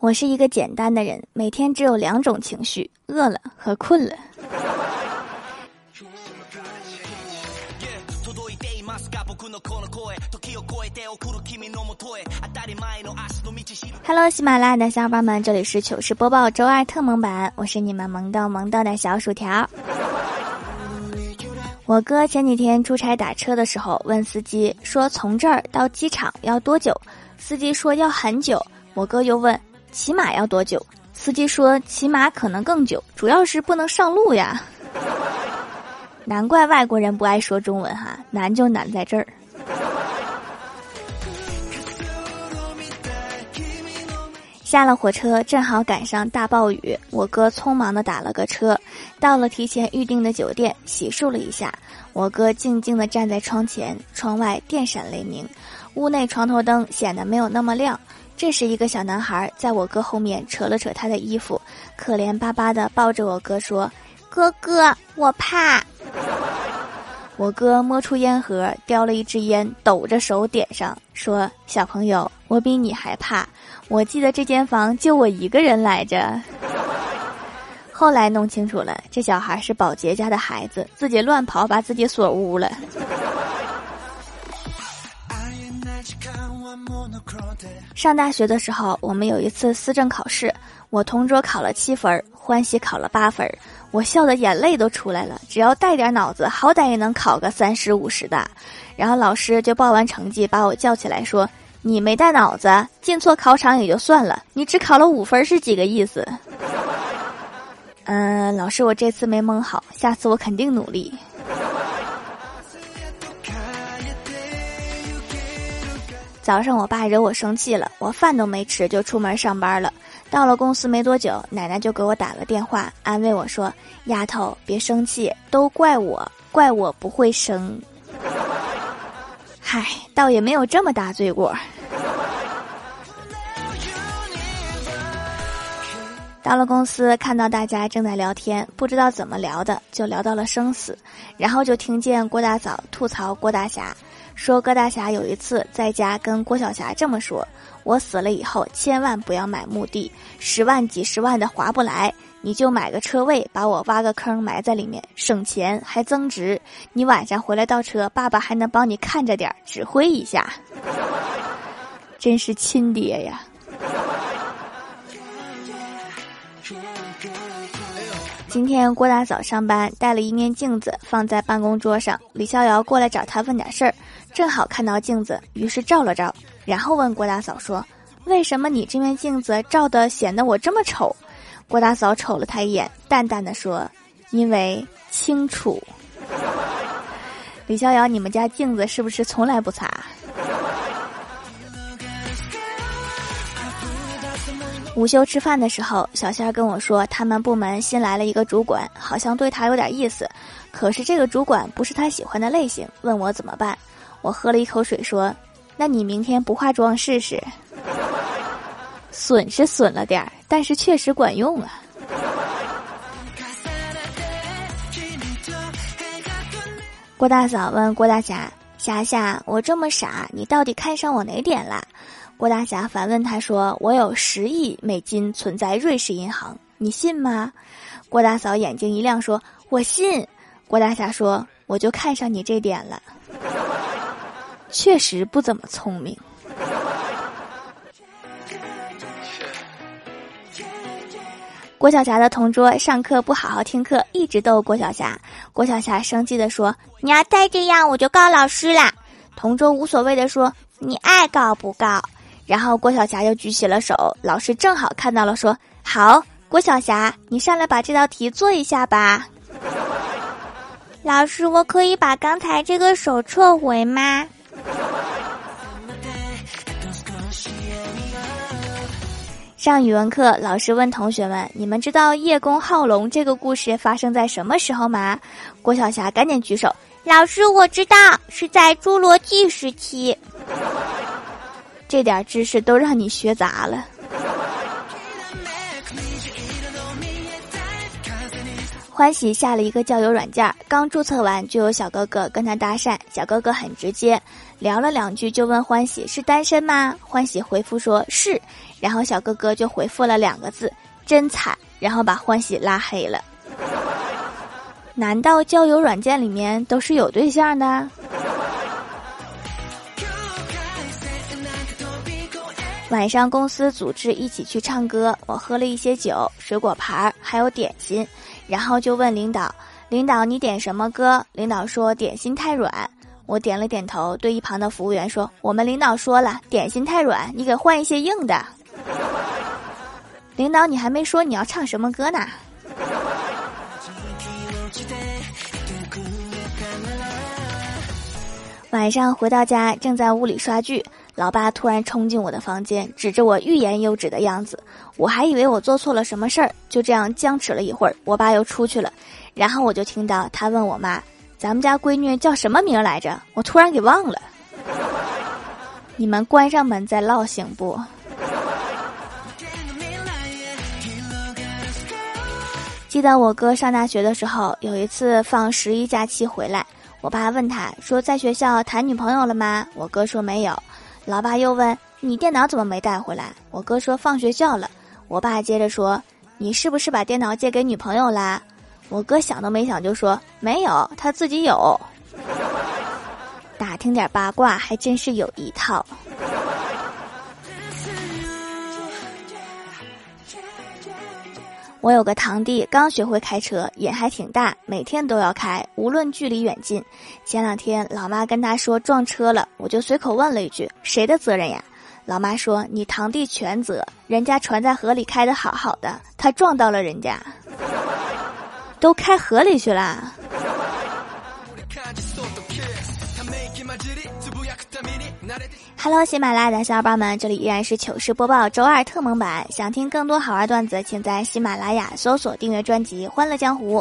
我是一个简单的人，每天只有两种情绪：饿了和困了。Hello，喜马拉雅的小伙伴们，这里是糗事播报周二特萌版，我是你们萌逗萌逗的小薯条。我哥前几天出差打车的时候，问司机说：“从这儿到机场要多久？”司机说：“要很久。”我哥又问：“起码要多久？”司机说：“起码可能更久，主要是不能上路呀。”难怪外国人不爱说中文哈，难就难在这儿。下了火车，正好赶上大暴雨，我哥匆忙的打了个车，到了提前预定的酒店，洗漱了一下。我哥静静的站在窗前，窗外电闪雷鸣，屋内床头灯显得没有那么亮。这时，一个小男孩在我哥后面扯了扯他的衣服，可怜巴巴的抱着我哥说：“哥哥，我怕。”我哥摸出烟盒，叼了一支烟，抖着手点上，说：“小朋友，我比你还怕。我记得这间房就我一个人来着。”后来弄清楚了，这小孩是保洁家的孩子，自己乱跑，把自己锁屋了。上大学的时候，我们有一次思政考试，我同桌考了七分，欢喜考了八分。我笑的眼泪都出来了，只要带点脑子，好歹也能考个三十五十的。然后老师就报完成绩，把我叫起来说：“你没带脑子，进错考场也就算了，你只考了五分是几个意思？”嗯，老师，我这次没蒙好，下次我肯定努力。早上我爸惹我生气了，我饭都没吃就出门上班了。到了公司没多久，奶奶就给我打了电话，安慰我说：“丫头，别生气，都怪我，怪我不会生。”嗨，倒也没有这么大罪过。到了公司，看到大家正在聊天，不知道怎么聊的，就聊到了生死，然后就听见郭大嫂吐槽郭大侠，说郭大侠有一次在家跟郭晓霞这么说。我死了以后，千万不要买墓地，十万几十万的划不来，你就买个车位，把我挖个坑埋在里面，省钱还增值。你晚上回来倒车，爸爸还能帮你看着点，指挥一下。真是亲爹呀！今天郭大嫂上班带了一面镜子放在办公桌上，李逍遥过来找她问点事儿，正好看到镜子，于是照了照。然后问郭大嫂说：“为什么你这面镜子照的显得我这么丑？”郭大嫂瞅了他一眼，淡淡的说：“因为清楚。”李逍遥，你们家镜子是不是从来不擦？午休吃饭的时候，小仙儿跟我说，他们部门新来了一个主管，好像对他有点意思，可是这个主管不是他喜欢的类型，问我怎么办。我喝了一口水说。那你明天不化妆试试？损是损了点儿，但是确实管用啊。郭大嫂问郭大侠：“霞霞，我这么傻，你到底看上我哪点啦？”郭大侠反问他说：“我有十亿美金存在瑞士银行，你信吗？”郭大嫂眼睛一亮说：“我信。”郭大侠说：“我就看上你这点了。”确实不怎么聪明。郭晓霞的同桌上课不好好听课，一直逗郭晓霞。郭晓霞生气的说：“你要再这样，我就告老师啦。”同桌无所谓的说：“你爱告不告？”然后郭晓霞又举起了手，老师正好看到了，说：“好，郭晓霞，你上来把这道题做一下吧。”老师，我可以把刚才这个手撤回吗？上语文课，老师问同学们：“你们知道叶公好龙这个故事发生在什么时候吗？”郭晓霞赶紧举手：“老师，我知道，是在侏罗纪时期。”这点知识都让你学砸了。欢喜下了一个交友软件，刚注册完就有小哥哥跟他搭讪，小哥哥很直接，聊了两句就问欢喜是单身吗？欢喜回复说是，然后小哥哥就回复了两个字真惨，然后把欢喜拉黑了。难道交友软件里面都是有对象的？晚上公司组织一起去唱歌，我喝了一些酒、水果盘还有点心，然后就问领导：“领导，你点什么歌？”领导说：“点心太软。”我点了点头，对一旁的服务员说：“我们领导说了，点心太软，你给换一些硬的。”领导，你还没说你要唱什么歌呢？晚上回到家，正在屋里刷剧。老爸突然冲进我的房间，指着我欲言又止的样子，我还以为我做错了什么事儿，就这样僵持了一会儿。我爸又出去了，然后我就听到他问我妈：“咱们家闺女叫什么名来着？”我突然给忘了。你们关上门再唠行不？记得我哥上大学的时候，有一次放十一假期回来，我爸问他说：“在学校谈女朋友了吗？”我哥说没有。老爸又问：“你电脑怎么没带回来？”我哥说：“放学校了。”我爸接着说：“你是不是把电脑借给女朋友啦？”我哥想都没想就说：“没有，他自己有。”打听点八卦还真是有一套。我有个堂弟刚学会开车，瘾还挺大，每天都要开，无论距离远近。前两天老妈跟他说撞车了，我就随口问了一句：“谁的责任呀？”老妈说：“你堂弟全责，人家船在河里开的好好的，他撞到了人家，都开河里去了。” Hello，喜马拉雅的小伙伴们，这里依然是糗事播报周二特蒙版。想听更多好玩段子，请在喜马拉雅搜索订阅专辑《欢乐江湖》，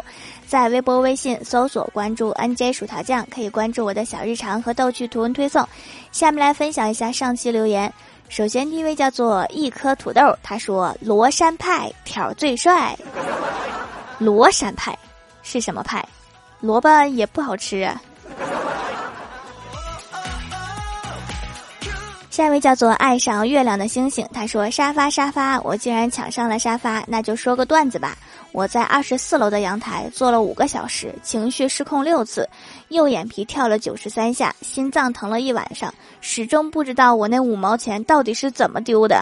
在微博、微信搜索关注 NJ 薯条酱，可以关注我的小日常和逗趣图文推送。下面来分享一下上期留言。首先第一位叫做一颗土豆，他说：“罗山派条最帅。”罗山派是什么派？萝卜也不好吃。下一位叫做爱上月亮的星星，他说：“沙发沙发，我竟然抢上了沙发，那就说个段子吧。我在二十四楼的阳台坐了五个小时，情绪失控六次，右眼皮跳了九十三下，心脏疼了一晚上，始终不知道我那五毛钱到底是怎么丢的。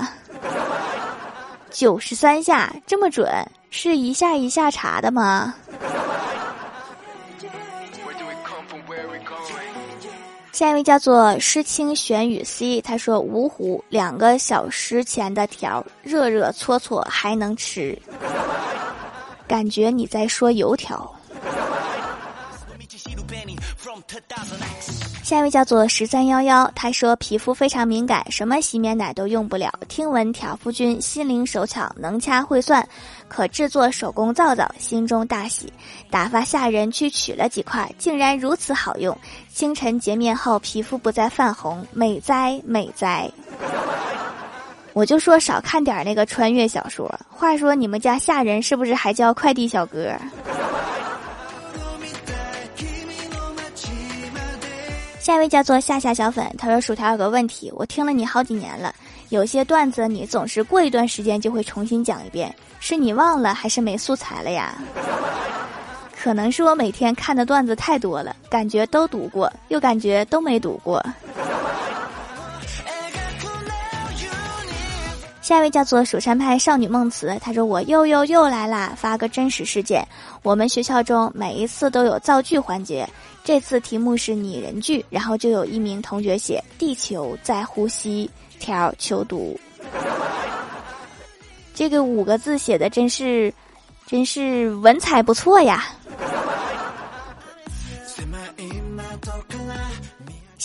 九十三下这么准，是一下一下查的吗？”下一位叫做诗清玄雨 C，他说：“芜湖两个小时前的条，热热搓搓还能吃，感觉你在说油条。”下一位叫做十三幺幺，他说皮肤非常敏感，什么洗面奶都用不了。听闻挑夫君心灵手巧，能掐会算，可制作手工皂皂，心中大喜。打发下人去取了几块，竟然如此好用。清晨洁面后，皮肤不再泛红，美哉美哉！我就说少看点那个穿越小说。话说你们家下人是不是还叫快递小哥？下一位叫做夏夏小粉，他说：“薯条有个问题，我听了你好几年了，有些段子你总是过一段时间就会重新讲一遍，是你忘了还是没素材了呀？可能是我每天看的段子太多了，感觉都读过，又感觉都没读过。”下一位叫做蜀山派少女梦慈，她说：“我又又又来啦，发个真实事件。我们学校中每一次都有造句环节，这次题目是拟人句，然后就有一名同学写‘地球在呼吸’，条求读。这个五个字写的真是，真是文采不错呀。”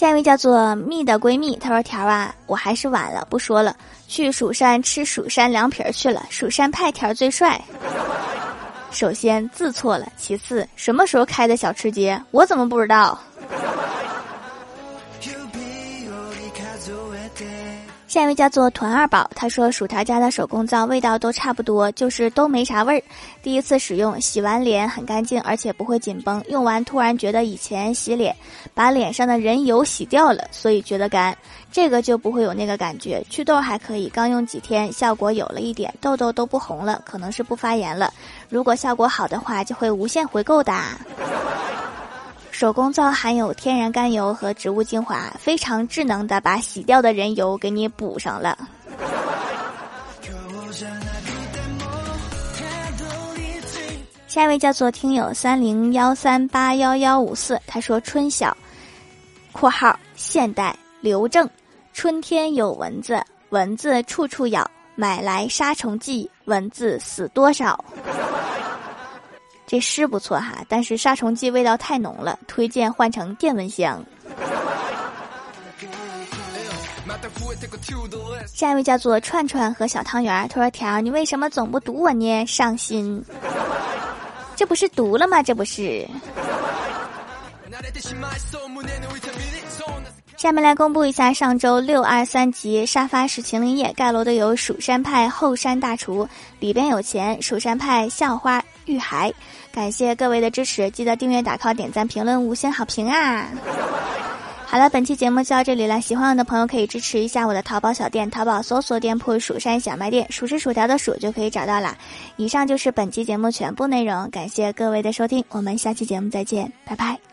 下一位叫做蜜的闺蜜，她说：“条啊，我还是晚了，不说了。去蜀山吃蜀山凉皮儿去了。蜀山派条最帅。首先字错了，其次什么时候开的小吃街，我怎么不知道？”下一位叫做团二宝，他说薯条家的手工皂味道都差不多，就是都没啥味儿。第一次使用，洗完脸很干净，而且不会紧绷。用完突然觉得以前洗脸把脸上的人油洗掉了，所以觉得干。这个就不会有那个感觉，祛痘还可以，刚用几天效果有了一点，痘痘都不红了，可能是不发炎了。如果效果好的话，就会无限回购的。手工皂含有天然甘油和植物精华，非常智能的把洗掉的人油给你补上了。下一位叫做听友三零幺三八幺幺五四，他说春晓（括号现代刘正），春天有蚊子，蚊子处处咬，买来杀虫剂，蚊子死多少？这诗不错哈，但是杀虫剂味道太浓了，推荐换成电蚊香。下一位叫做串串和小汤圆，他说：“条，你为什么总不读我呢？伤心，这不是读了吗？这不是。”下面来公布一下上周六二三集沙发是秦林业盖楼的有蜀山派后山大厨，里边有钱，蜀山派校花玉孩。感谢各位的支持，记得订阅、打 call、点赞、评论、五星好评啊！好了，本期节目就到这里了。喜欢我的朋友可以支持一下我的淘宝小店，淘宝搜索店铺“蜀山小卖店”，数是薯条的数就可以找到了。以上就是本期节目全部内容，感谢各位的收听，我们下期节目再见，拜拜。